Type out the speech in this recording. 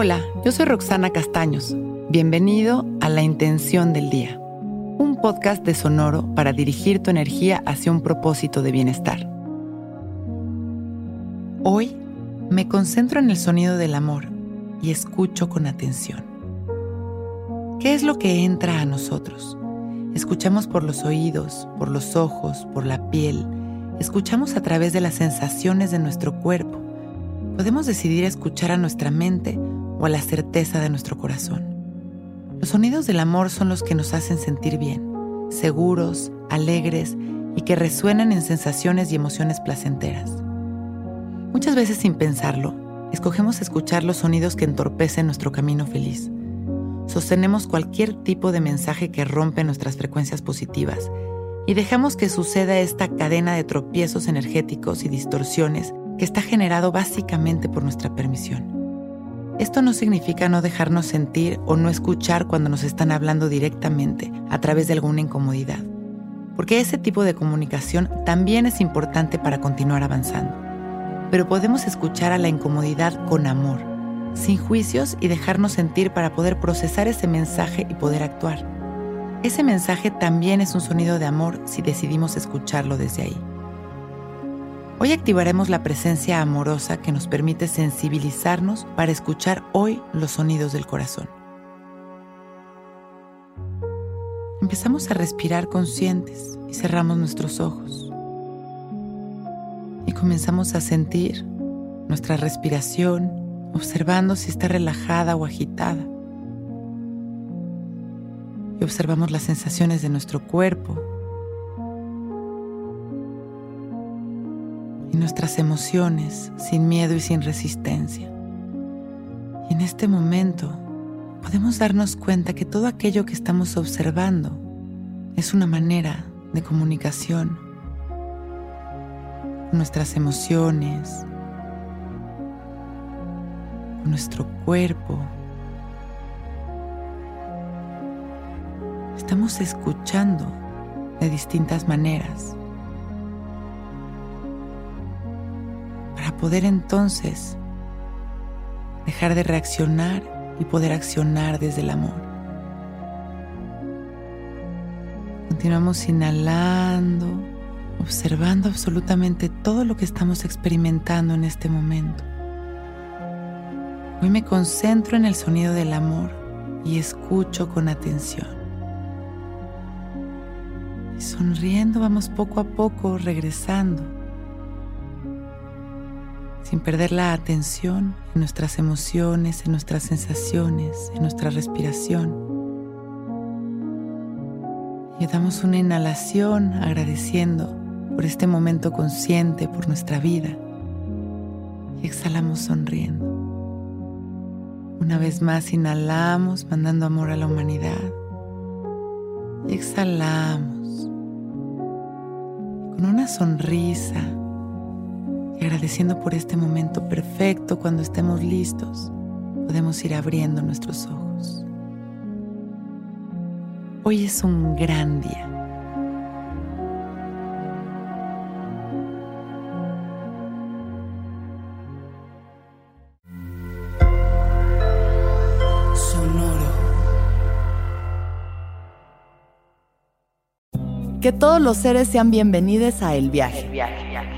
Hola, yo soy Roxana Castaños. Bienvenido a La Intención del Día, un podcast de Sonoro para dirigir tu energía hacia un propósito de bienestar. Hoy me concentro en el sonido del amor y escucho con atención. ¿Qué es lo que entra a nosotros? Escuchamos por los oídos, por los ojos, por la piel. Escuchamos a través de las sensaciones de nuestro cuerpo. Podemos decidir escuchar a nuestra mente o a la certeza de nuestro corazón. Los sonidos del amor son los que nos hacen sentir bien, seguros, alegres y que resuenan en sensaciones y emociones placenteras. Muchas veces sin pensarlo, escogemos escuchar los sonidos que entorpecen nuestro camino feliz. Sostenemos cualquier tipo de mensaje que rompe nuestras frecuencias positivas y dejamos que suceda esta cadena de tropiezos energéticos y distorsiones que está generado básicamente por nuestra permisión. Esto no significa no dejarnos sentir o no escuchar cuando nos están hablando directamente a través de alguna incomodidad, porque ese tipo de comunicación también es importante para continuar avanzando. Pero podemos escuchar a la incomodidad con amor, sin juicios y dejarnos sentir para poder procesar ese mensaje y poder actuar. Ese mensaje también es un sonido de amor si decidimos escucharlo desde ahí. Hoy activaremos la presencia amorosa que nos permite sensibilizarnos para escuchar hoy los sonidos del corazón. Empezamos a respirar conscientes y cerramos nuestros ojos. Y comenzamos a sentir nuestra respiración, observando si está relajada o agitada. Y observamos las sensaciones de nuestro cuerpo nuestras emociones sin miedo y sin resistencia. Y en este momento podemos darnos cuenta que todo aquello que estamos observando es una manera de comunicación nuestras emociones, nuestro cuerpo. Estamos escuchando de distintas maneras. Poder entonces dejar de reaccionar y poder accionar desde el amor. Continuamos inhalando, observando absolutamente todo lo que estamos experimentando en este momento. Hoy me concentro en el sonido del amor y escucho con atención. Y sonriendo vamos poco a poco regresando sin perder la atención en nuestras emociones, en nuestras sensaciones, en nuestra respiración. Y damos una inhalación agradeciendo por este momento consciente, por nuestra vida. Y exhalamos sonriendo. Una vez más inhalamos mandando amor a la humanidad. Y exhalamos con una sonrisa y agradeciendo por este momento perfecto cuando estemos listos, podemos ir abriendo nuestros ojos. Hoy es un gran día. Sonoro. Que todos los seres sean bienvenidos a El Viaje. El viaje